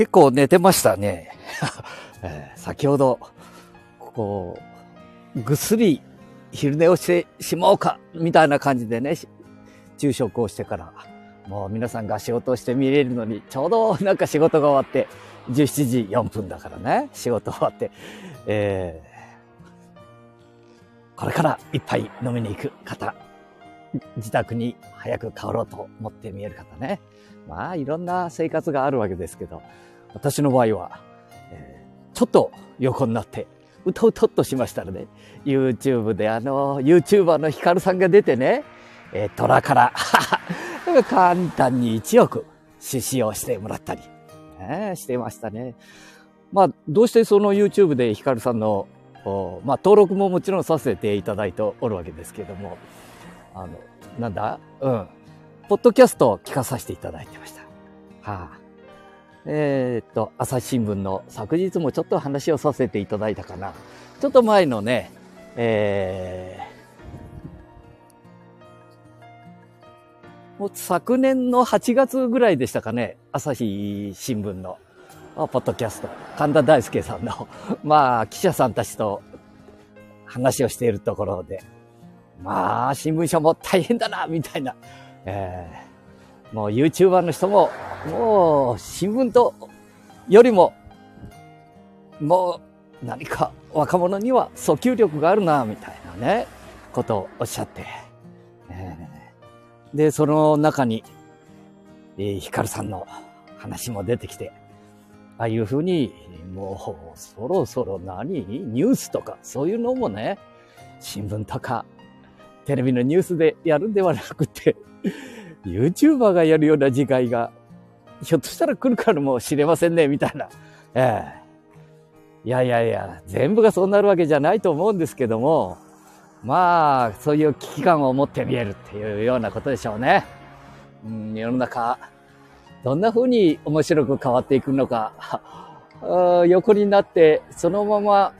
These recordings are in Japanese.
結構寝てましたね。えー先ほど、こう、ぐっすり昼寝をしてしまおうか、みたいな感じでね、昼食をしてから、もう皆さんが仕事をして見れるのに、ちょうどなんか仕事が終わって、17時4分だからね、仕事終わって、えーこれから一杯飲みに行く方、自宅に早く帰ろうと思って見える方ね。まあ、いろんな生活があるわけですけど、私の場合は、えーちょっと横になって、うとうとっとしましたらね、YouTube であの、YouTuber のヒカルさんが出てね、えー虎から、簡単に1億出資をしてもらったり、ね、してましたね。まあ、どうしてその YouTube でヒカルさんの、まあ、登録ももちろんさせていただいておるわけですけども、あの、なんだ？うん。ポッドキャストを聞かさせていただいてました。はあ。えーっと、朝日新聞の昨日もちょっと話をさせていただいたかな。ちょっと前のね、えーもう昨年の8月ぐらいでしたかね、朝日新聞の、ポッドキャスト、神田大輔さんの、まあ、記者さんたちと話をしているところで、まあ、新聞社も大変だな、みたいな、えーもう YouTuber の人も、もう新聞とよりも、もう何か若者には訴求力があるな、みたいなね、ことをおっしゃって。で、その中に、えーヒカルさんの話も出てきて、ああいうふうに、もうそろそろ何？ニュースとかそういうのもね、新聞とかテレビのニュースでやるんではなくて、YouTuber がやるような時代が、ひょっとしたら来るかもしれませんね、みたいな。ええいやいやいや、全部がそうなるわけじゃないと思うんですけども、まあ、そういう危機感を持って見えるっていうようなことでしょうね。うん、世の中、どんな風に面白く変わっていくのか、横になって、そのまま、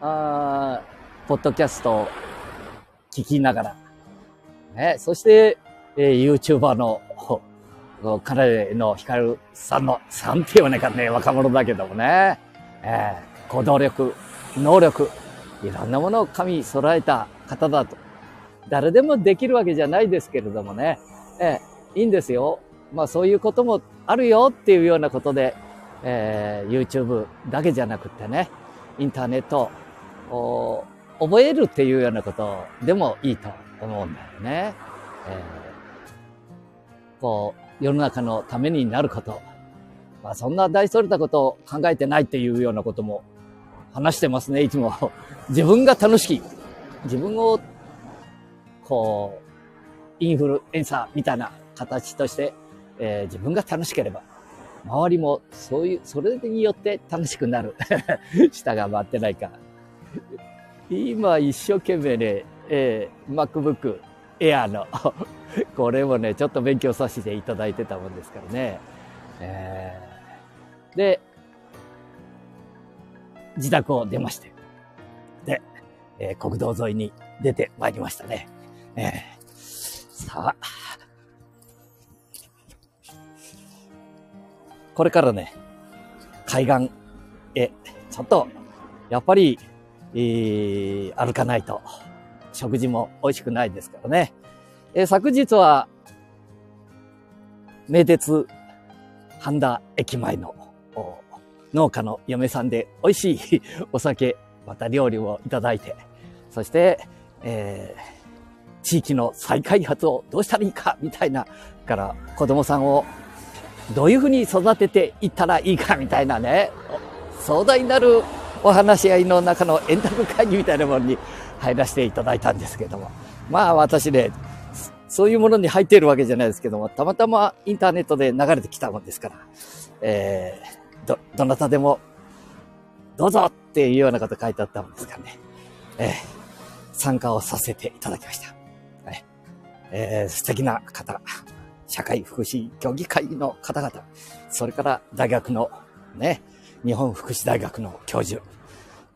あポッドキャストを聞きながら、ね、そして、えー、YouTuber の、彼のヒカルさんの、さんって言わないかね、若者だけどもね、えー行動力、能力、いろんなものを神揃えた方だと。誰でもできるわけじゃないですけれどもね、えーいいんですよ。まあそういうこともあるよっていうようなことで、えー YouTube だけじゃなくってね、インターネットを覚えるっていうようなことでもいいと思うんだよね。えーこう、世の中のためになること。まあそんな大それたことを考えてないっていうようなことも話してますね、いつも。自分が楽しい。自分を、こう、インフルエンサーみたいな形として、えー自分が楽しければ、周りもそういう、それによって楽しくなる。下が回ってないか。今一生懸命ね、えー MacBook Air の、これもね、ちょっと勉強させていただいてたもんですからね。えー。で、自宅を出まして、で、えー国道沿いに出てまいりましたね。えー。さあ、これからね、海岸へ、ちょっと、やっぱり、えー歩かないと、食事も美味しくないですからね。えー昨日は、名鉄半田駅前の農家の嫁さんで美味しいお酒、また料理をいただいて、そして、えー地域の再開発をどうしたらいいか、みたいな、から子供さんをどういうふうに育てていったらいいか、みたいなね、壮大なるお話し合いの中の円卓会議みたいなものに入らせていただいたんですけども。まあ私ね、そういうものに入っているわけじゃないですけども、たまたまインターネットで流れてきたもんですから、えー、ど、どなたでも、どうぞっていうようなこと書いてあったもんですからね、えー、参加をさせていただきました。はいえー、素敵な方、社会福祉協議会の方々、それから大学のね、日本福祉大学の教授、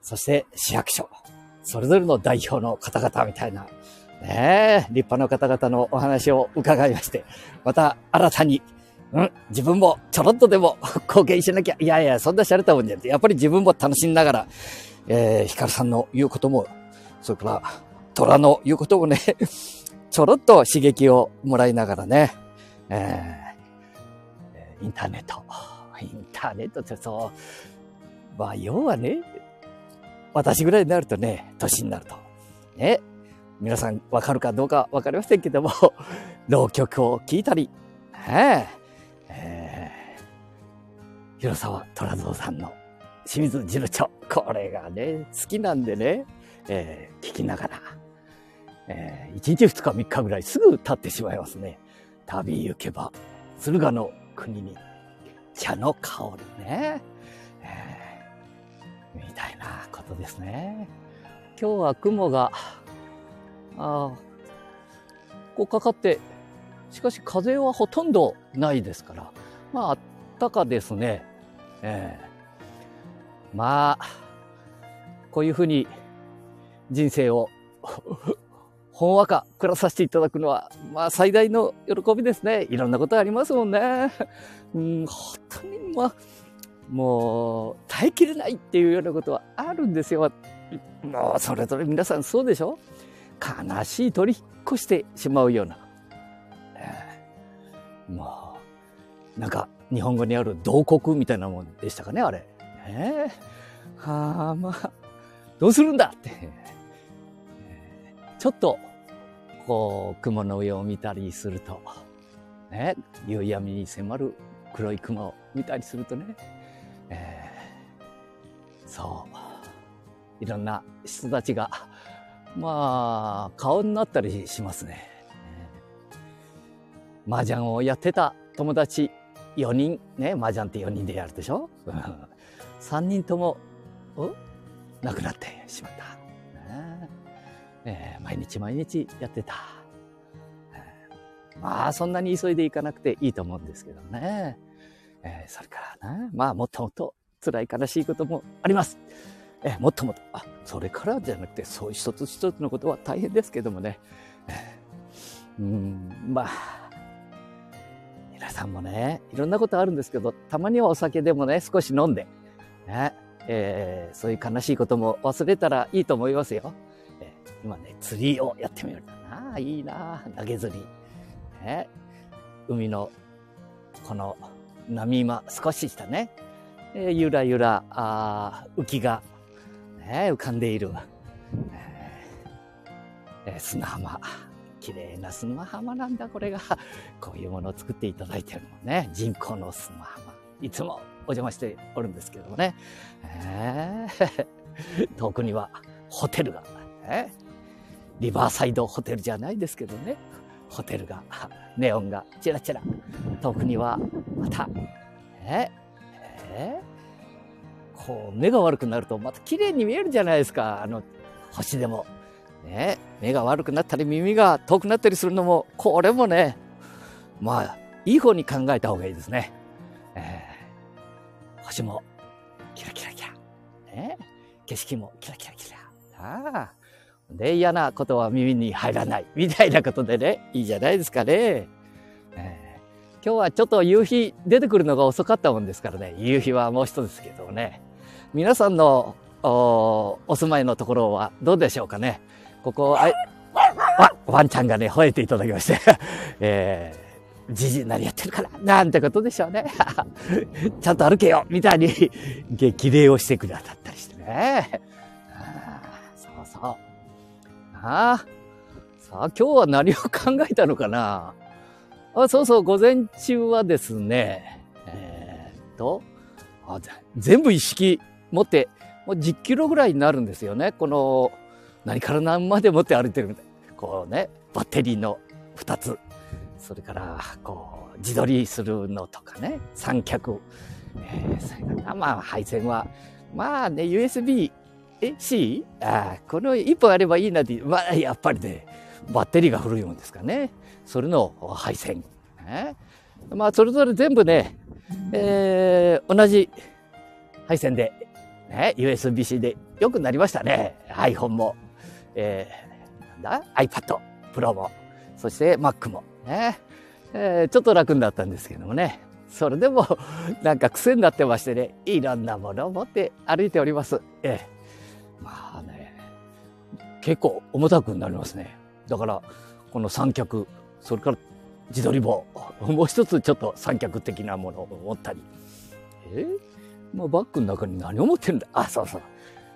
そして市役所、それぞれの代表の方々みたいな、ねえ、立派な方々のお話を伺いまして、また新たに、うん、自分もちょろっとでも 貢献しなきゃ。いやいや、そんな洒落たもんじゃなくて、やっぱり自分も楽しみながら、えー、ヒカルさんの言うことも、それから、虎の言うこともね、ちょろっと刺激をもらいながらね、えー、インターネット。インターネットってそう、まあ、要はね、私ぐらいになるとね、年になると。ね。皆さんわかるかどうかわかりませんけども、浪曲を聴いたり、ねえー、広沢虎蔵さんの清水次郎長。これがね、好きなんでね、えー、聞きながら、えー、1日2日3日ぐらいすぐ経ってしまいますね。旅行けば、駿河の国に、茶の香りね。えー、みたいなことですね。今日は雲が、あこうかかって、しかし風はほとんどないですから、まあ、あったかですね。えー、まあ、こういうふうに人生をほんわか暮らさせていただくのは、まあ最大の喜びですね。いろんなことありますもんね。うん、本当にまあ、もう耐えきれないっていうようなことはあるんですよ。もうそれぞれ皆さんそうでしょ？悲しい取り引っ越してしまうような。もう、なんか日本語にある同国みたいなもんでしたかね、あれ。えー、はあ、まあ、どうするんだって。ちょっとこう、雲の上を見たりすると、ね、夕闇に迫る黒い雲を見たりするとね、そう、いろんな人たちが、まあ、顔になったりしますね。麻雀をやってた友達4人、ね、麻雀って4人でやるでしょ ?3 人とも、お？亡くなってしまった。えー、毎日毎日やってた。まあ、そんなに急いでいかなくていいと思うんですけどね。えー、それからね、まあ、もっともっと辛い悲しいこともあります。え、もっともっと、あ、それからじゃなくて、そういう一つ一つのことは大変ですけどもね。うん、まあ、皆さんもね、いろんなことあるんですけど、たまにはお酒でもね、少し飲んで、ね、えー、そういう悲しいことも忘れたらいいと思いますよ。え今ね、釣りをやってみようかな。いいな投げ釣り。ね、海の、この波間、少ししたね、えー、ゆらゆら、あ浮きが、ね、浮かんでいる、えー、砂浜。綺麗な砂浜なんだ、これが。こういうものを作っていただいてるのね。人工の砂浜。いつもお邪魔しておるんですけどもね。えー、遠くにはホテルが、えーリバーサイドホテルじゃないですけどね。ホテルが、ネオンがチラチラ。遠くには、また、ええこう、目が悪くなるとまた綺麗に見えるじゃないですか。あの、星でも。ね、目が悪くなったり耳が遠くなったりするのも、これもね、まあ、いい方に考えた方がいいですね。えー、星も、キラキラキラ。ね、景色もキラキラキラ。ああ。で、嫌なことは耳に入らない。みたいなことでね、いいじゃないですかね。えー、今日はちょっと夕日出てくるのが遅かったもんですからね、夕日はもう一つですけどね。皆さんのおお住まいのところはどうでしょうかね。ここ、あわ、ワンちゃんがね、吠えていただきまして、えー、じじ何やってるかな？なんてことでしょうね。ちゃんと歩けよみたいに激励をしてくださったりしてね。そうそう。ああ。さあ、今日は何を考えたのかな？あそうそう、午前中はですね、えー、っとあ、全部一式持って、もう10キロぐらいになるんですよね。この、何から何まで持って歩いてるみたい。こうね、バッテリーの2つ。それから、こう、自撮りするのとかね、三脚。えー、それから、まあ、配線は、まあね、USB え、C? ああ、この一本あればいいなって、まあ、やっぱりね、バッテリーが古いもんですかね。それの配線。えまあ、それぞれ全部ね、えー、同じ配線で、ね、USB-C でよくなりましたね。iPhone も、えー、なんだ ?iPad Pro も、そして Mac も、ね。えー、ちょっと楽になったんですけどもね。それでも、なんか癖になってましてね、いろんなものを持って歩いております。ええ。まあね、結構重たくなりますね。だから、この三脚、それから自撮り棒、もう一つちょっと三脚的なものを持ったり。えー、まあ、バッグの中に何を持ってるんだ？あ、そうそう。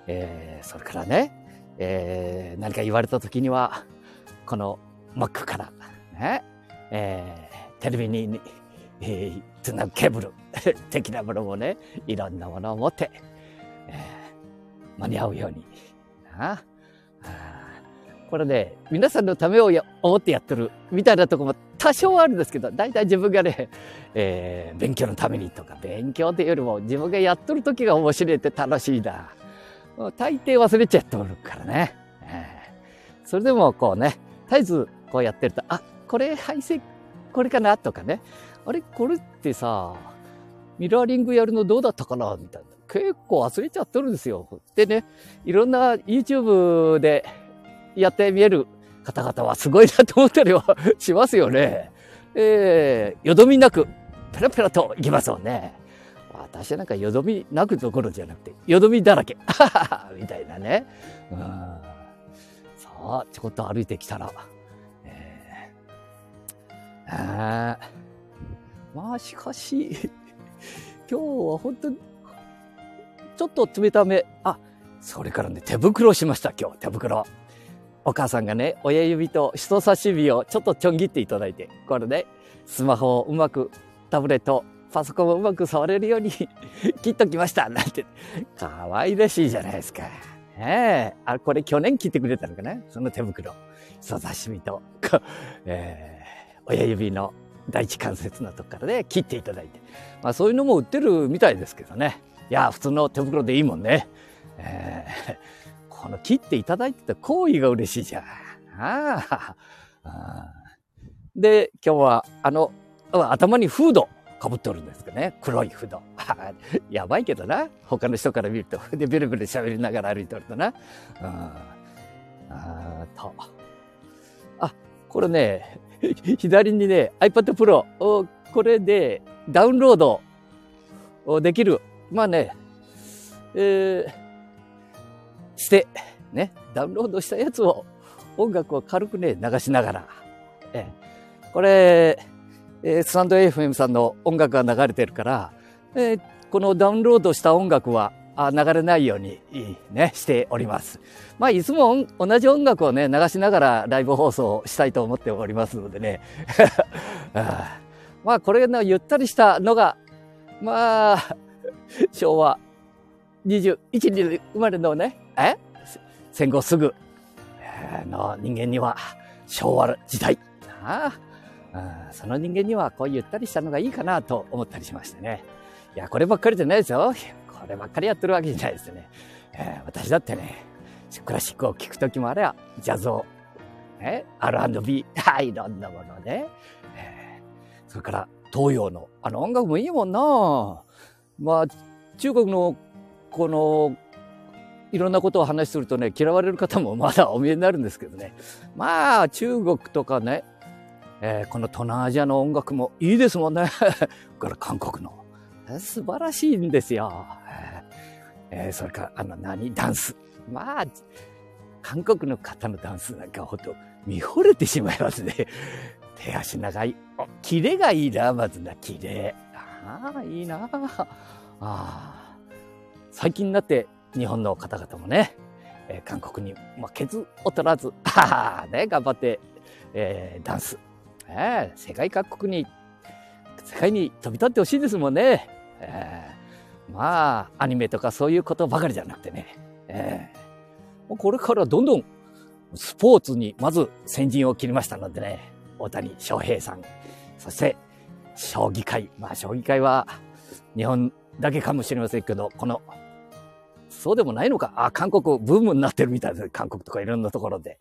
えー、それからね、えー、何か言われた時には、このマックから、ね、えー、テレビに、えー、つなぐケーブル 的なものもね、いろんなものを持って、えー、間に合うように。あこれね、皆さんのためを思ってやってるみたいなとこも多少あるんですけど、大体自分がね、えー、勉強のためにとか、勉強っていうよりも自分がやっとる時が面白いって楽しいな。大抵忘れちゃっておるからね。えー、それでもこうね、絶えずこうやってると、あ、これ配線、これかなとかね。あれ、これってさ、ミラーリングやるのどうだったかな？みたいな。結構忘れちゃってるんですよ。でね、いろんな YouTube でやってみえる方々はすごいなと思ったりはしますよね。えー、よどみなく、ペラペラといきますもんね。私なんかよどみなくどころじゃなくて、よどみだらけ。みたいなね。さあ、ちょこっと歩いてきたら、えー、あまあしかし、今日は本当に、ちょっと冷ため。あ、それからね、手袋しました、今日、手袋。お母さんがね、親指と人差し指をちょっとちょん切っていただいて、これね、スマホをうまく、タブレット、パソコンをうまく触れるように 切っときましたなんて、可愛らしいじゃないですか。ねえ。あ、これ去年切ってくれたのかな？その手袋。人差し指と、えー、親指の第一関節のとこからね、切っていただいて。まあそういうのも売ってるみたいですけどね。いや、普通の手袋でいいもんね。えーこの切っていただいてた行為が嬉しいじゃん。ああ。で、今日は、あの、頭にフードかぶっておるんですけどね。黒いフード。やばいけどな。他の人から見ると。で、ベルベル喋りながら歩いておるとな。あと。あ、これね、左にね、iPad Pro。これでダウンロードできる。まあね、えー、して、ね、ダウンロードしたやつを音楽を軽くね、流しながら、えこれ、えー、スタンド FM さんの音楽が流れてるから、えー、このダウンロードした音楽はあ流れないようにね、しております。まあ、いつも同じ音楽をね、流しながらライブ放送したいと思っておりますのでね。まあ、これのゆったりしたのが、まあ、昭和21年生まれのね、え？戦後すぐの人間には昭和時代。ああその人間にはこうゆったりしたのがいいかなと思ったりしましてね。いや、こればっかりじゃないですよ。こればっかりやってるわけじゃないですよね。えー、私だってね、クラシックを聴くときもあれば、ジャズを、ね、R&B、いろんなものね。えー、それから東洋のあの音楽もいいもんなまあ、中国のこのいろんなことを話するとね、嫌われる方もまだお見えになるんですけどね。まあ、中国とかね、えー、この東南アジアの音楽もいいですもんね。から韓国の。素晴らしいんですよ。えー、それから、あの、何ダンス。まあ、韓国の方のダンスなんかほんと見惚れてしまいますね。手足長い。キレがいいな、まずな、キレ。ああ、いいな。ああ。最近になって日本の方々もね、えー、韓国に負けず劣らず、ね、頑張って、えー、ダンス、えー、世界各国に、世界に飛び立ってほしいですもんね。えー、まあ、アニメとかそういうことばかりじゃなくてね、えー、これからどんどんスポーツにまず先陣を切りましたのでね、大谷翔平さん、そして将棋界、まあ将棋界は日本だけかもしれませんけど、このそうでもないのか。あ、韓国ブームになってるみたいです。韓国とかいろんなところで。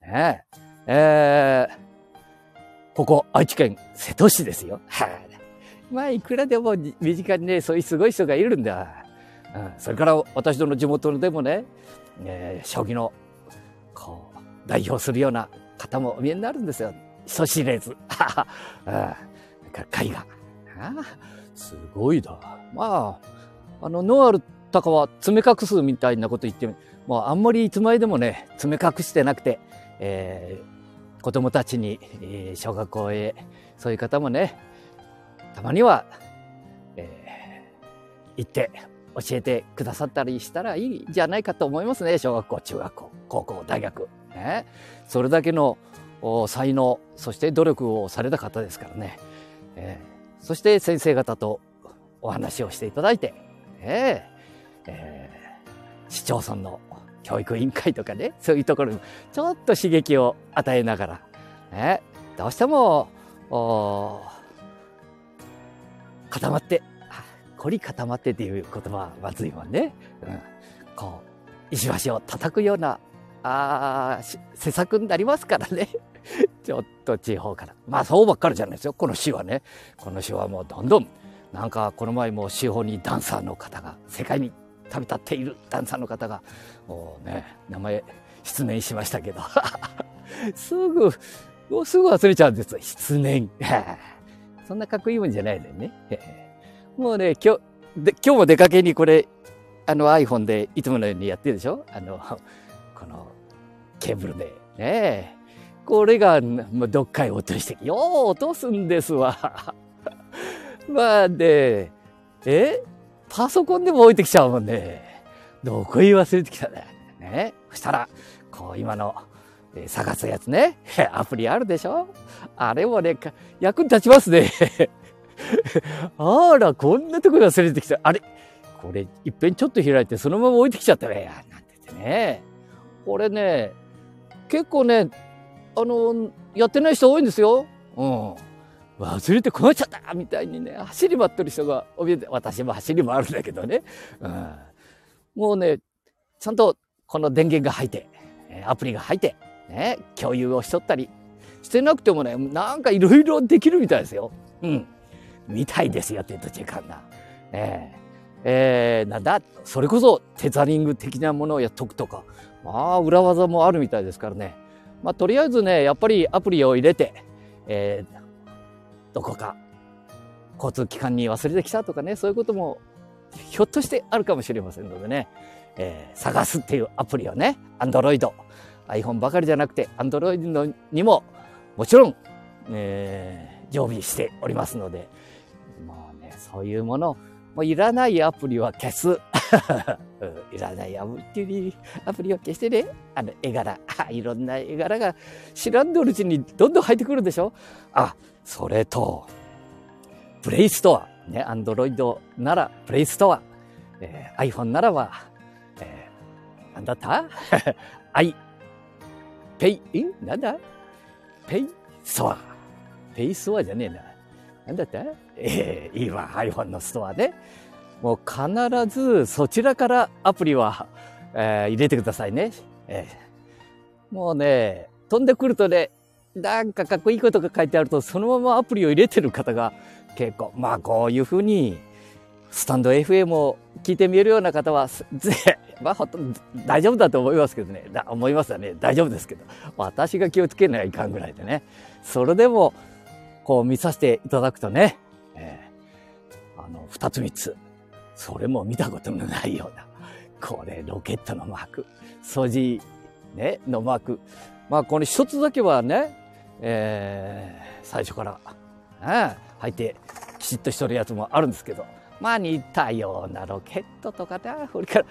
ねえ。えー、ここ、愛知県瀬戸市ですよ。はい、まあ、いくらでも身近にね、そういうすごい人がいるんだ。うん、それから私どの地元でもね、えー、将棋の、こう、代表するような方もお見えになるんですよ。人知れず。うん。絵画。すごいだ。まあ、あの、ノアルタカは爪隠すみたいなこと言って、もうあんまりいつまででもね、爪隠してなくて、えー、子供たちに、えー、小学校へ、そういう方もね、たまには、えー、行って教えてくださったりしたらいいんじゃないかと思いますね。小学校、中学校、高校、大学。ね、それだけの才能、そして努力をされた方ですからね。えー、そして先生方とお話をしていただいて、えーえー、市町村の教育委員会とかね、そういうところにちょっと刺激を与えながら、ね、どうしても、固まって、凝り固まってっていう言葉はまずいもんね。うん、こう、石橋を叩くような、ああ、施策になりますからね。ちょっと地方から。まあそうばっかりじゃないですよ。この詩はね。この詩はもうどんどん、なんかこの前も地方にダンサーの方が、世界に旅立っているダンサーの方が、もうね、名前失念しましたけど。すぐ、もうすぐ忘れちゃうんですよ。失念。そんなかっこいいもんじゃないのよね。もうね、今日、で今日も出かけにこれ、あの iPhone でいつものようにやってるでしょ？あの、このケーブルで。ねこれが、まあ、どっかへ落として、よう落とすんですわ。まあね、え？パソコンでも置いてきちゃうもんね。どこへ忘れてきたね。ね。そしたら、こう今の、え探すやつね。アプリあるでしょ？あれもね、役に立ちますね。あら、こんなとこに忘れてきた。あれ？これ、いっぺんちょっと開いてそのまま置いてきちゃったね。なんて言ってね。これね、結構ね、あの、やってない人多いんですよ。うん。忘れて困っちゃったみたいにね、走り回ってる人が怯えて、私も走り回るんだけどね。うん。もうね、ちゃんとこの電源が入って、アプリが入って、ね、共有をしとったりしてなくてもね、なんかいろいろできるみたいですよ。うん。みたいですよって言うと時間な。えー、えー、なんだ、それこそテザリング的なものをやっとくとか、まあ、裏技もあるみたいですからね。まあ、とりあえずね、やっぱりアプリを入れて、えー、どこか。交通機関に忘れてきたとかね、そういうこともひょっとしてあるかもしれませんのでね、えー、探すっていうアプリをね、Android、iPhone ばかりじゃなくて Android にももちろん、えー、常備しておりますので、もうね、そういうもの、もういらないアプリは消す。いらないアプリ、アプリを消してね、あの絵柄、いろんな絵柄が知らんどるうちにどんどん入ってくるでしょあ、それと、プレイストア。ね、アンドロイドならプレイストア。えー、iPhone ならば、えー、なんだった？アイ、プレイ、んなんだ？プレイストア。プレイストアじゃねえな。なんだったええー、いいわ、iPhone のストアで。もう必ずそちらからアプリは、えー、入れてくださいね。えー、もうね、飛んでくるとね、なんかかっこいいことが書いてあると、そのままアプリを入れてる方が結構、まあこういうふうに、スタンド FM を聞いてみえるような方は、ぜ、まあほとんど大丈夫だと思いますけどね、だ思いますよね、大丈夫ですけど、私が気をつけないかんぐらいでね、それでも、こう見させていただくとね、えー、あの、二つ三つ、それも見たことのないような、これロケットのマーク、掃除、ね、のマーク、まあこの一つだけはね、えー、最初から、ね、入ってきちっとしとるやつもあるんですけど、まあ似たようなロケットとかだ、それから、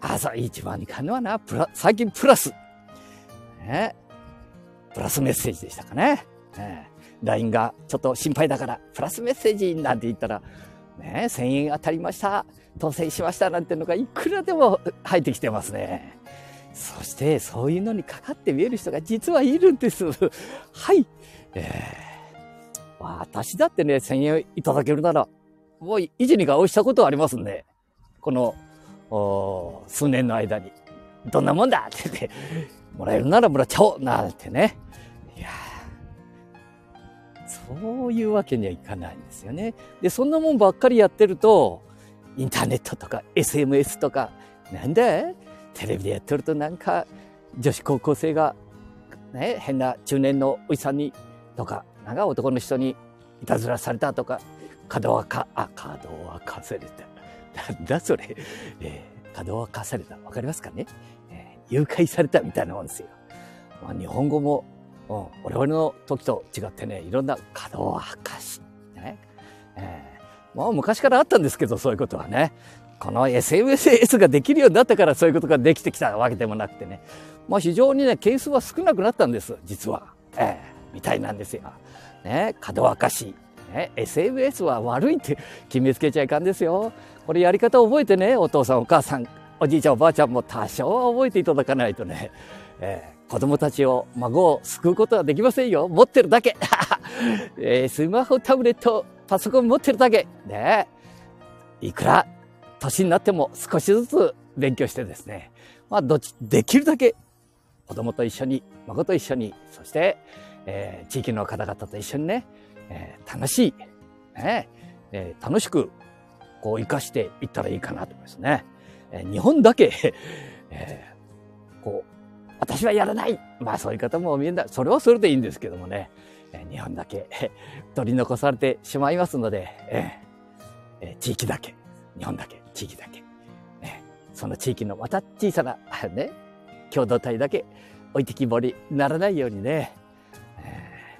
あ、そう、一番にかんのはな、プラ、最近プラス、ね、プラスメッセージでしたかね。ね LINE がちょっと心配だから、プラスメッセージなんて言ったら、ね、1000円当たりました、当選しましたなんてのがいくらでも入ってきてますね。そして、そういうのにかかって見える人が実はいるんです。はい。えー、私だってね、1000円いただけるなら、もう、維持に顔したことはありますんで、この、お数年の間に、どんなもんだって言って、もらえるならもらっちゃおうなんてね。いやそういうわけにはいかないんですよね。で、そんなもんばっかりやってると、インターネットとか SMS とか、なんだテレビでやってるとなんか女子高校生がね、変な中年のおじさんにとか、なんか男の人にいたずらされたとか、角はか、あ、角はかされた。なんだそれ。えー、角はかされた。わかりますかね、えー、誘拐されたみたいなもんですよ。まあ、日本語も、うん、我々の時と違ってね、いろんな角はかし。ね。えー、もう昔からあったんですけど、そういうことはね。この SNS ができるようになったからそういうことができてきたわけでもなくてね。まあ非常にね、ケースは少なくなったんです、実は。ええー、みたいなんですよ。ね、角明かし。ね、SNS は悪いって決めつけちゃいかんですよ。これやり方を覚えてね、お父さんお母さん、おじいちゃんおばあちゃんも多少は覚えていただかないとね、えー、子供たちを、孫を救うことはできませんよ。持ってるだけ。えー、スマホ、タブレット、パソコン持ってるだけ。ね。いくら年になっても少しずつ勉強してですね、まあ、どっち、できるだけ子供と一緒に、孫と一緒に、そして、えー、地域の方々と一緒にね、えー、楽しい、ねえー、楽しく、こう、生かしていったらいいかなと思いますね。えー、日本だけ、えー、こう、私はやらない。まあそういう方も見えな。それはそれでいいんですけどもね、日本だけ取り残されてしまいますので、えーえー、地域だけ、日本だけ、地域だけ、ね、その地域のまた小さな、ね、共同体だけ置いてきぼりならないようにね、え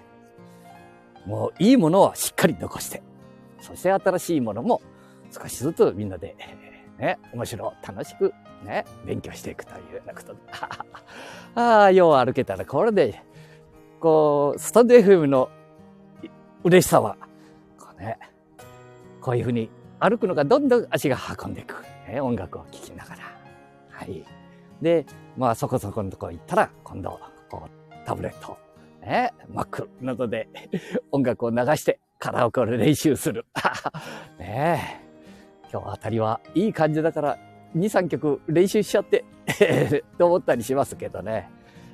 ー、もういいものはしっかり残して、そして新しいものも少しずつみんなで、ね、面白、楽しくね、勉強していくというようなことで。ああ、よう歩けたらこれで、こう、スタンド FM の嬉しさは、こうね、こういうふうに歩くのがどんどん足が運んでいく。ね、音楽を聴きながら。はい。で、まあそこそこのとこ行ったら、今度、こう、タブレット、ね、Mac などで音楽を流してカラオケを練習する。ねえ。今日あたりはいい感じだから、2、3曲練習しちゃって と思ったりしますけどね。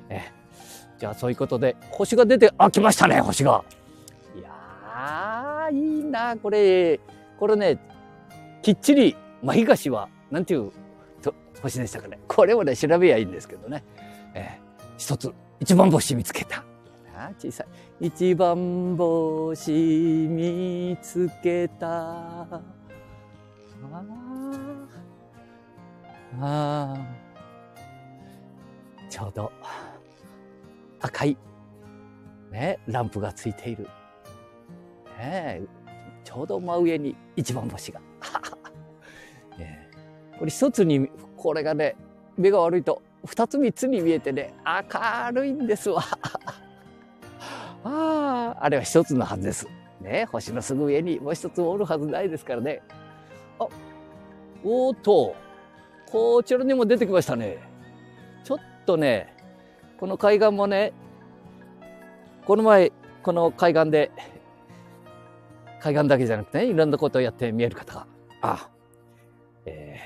えじゃあそういうことで、星が出て、あ、来ましたね、星が。いやー、いいな、これ。これね、きっちり、真東は、なんていう星でしたかね。これをね、調べやいいんですけどね。えー、一つ、一番星見つけた。あ小さい。一番星見つけた。ああ。ちょうど、赤い、ね、ランプがついている。ね、ちょうど真上に一番星が。ね、これ一つに、これがね、目が悪いと二つ三つに見えてね、明るいんですわ。ああ、あれは一つのはずです。ね、星のすぐ上にもう一つおるはずないですからね。あ、おーっと、こちらにも出てきましたね。ちょっとね、この海岸もね、この前、この海岸で、海岸だけじゃなくてね、いろんなことをやって見える方が、あ、え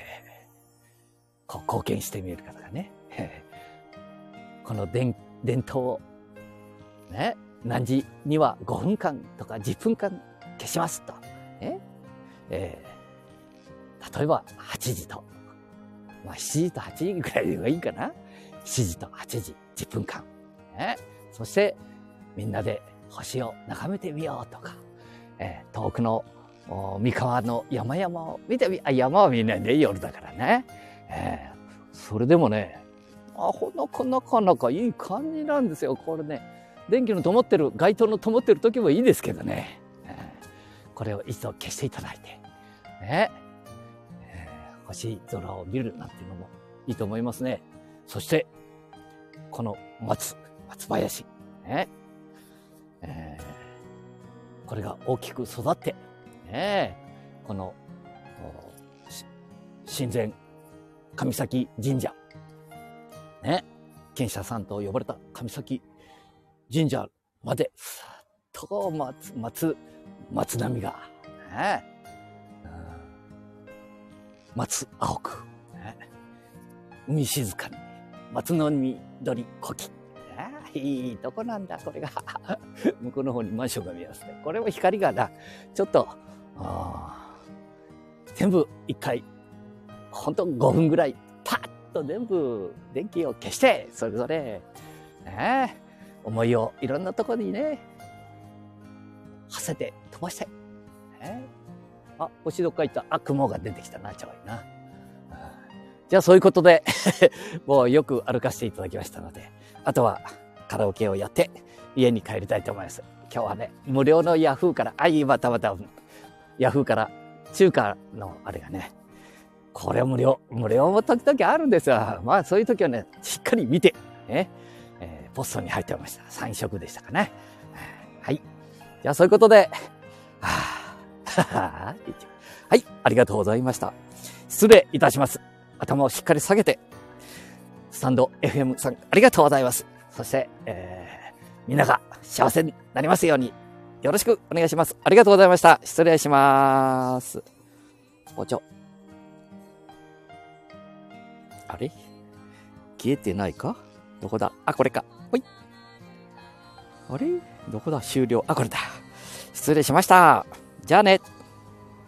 ー、こう貢献して見える方がね、この伝伝統を、ね、何時には5分間とか10分間消しますと。ねえー、例えば8時と、まあ7時と8時ぐらいでいいかな。7時と8時10分間。ね、そしてみんなで星を眺めてみようとか、えー、遠くの三河の山々を見てみ、あ、山は見えないね、夜だからね。えー、それでもね、あ、なかなかなかいい感じなんですよ。これね、電気の灯ってる、街灯の灯ってる時もいいですけどね。えー、これを一度消していただいて、ね、星空を見るなんていうのもいいと思いますね。そして、この松、松林、ね、えー、これが大きく育って、ね、この、神前神崎神社、ね、賢者さんと呼ばれた神崎神社まで、さっと松、松、松並が、ね、松青く、ね、海静かに、松の緑古木。いいとこなんだ、これが。向こうの方にマンションが見えますね。これも光がな、ちょっと、全部一回、ほんと5分ぐらい、パッと全部電気を消して、それぞれ、ね、思いをいろんなとこにね、馳せて飛ばしたい。あ、星どっか行った。あ、雲が出てきたな、ちょいな。じゃあそういうことで もうよく歩かせていただきましたので、あとはカラオケをやって家に帰りたいと思います。今日はね、無料のヤフーから、あ、今たまたまヤフーから中華のあれがね、これ無料、無料も時々あるんですよ。まあそういう時はね、しっかり見て、ね、えー、ポストに入っておりました。3色でしたかね。はい。じゃあそういうことで、は、い、ありがとうございました。失礼いたします。頭をしっかり下げて、スタンド FM さん、ありがとうございます。そして、えー、みんなが幸せになりますように、よろしくお願いします。ありがとうございました。失礼します。おちょ。あれ？消えてないか？どこだ？あ、これか。ほい。あれ？どこだ？終了。あ、これだ。失礼しました。じゃあね。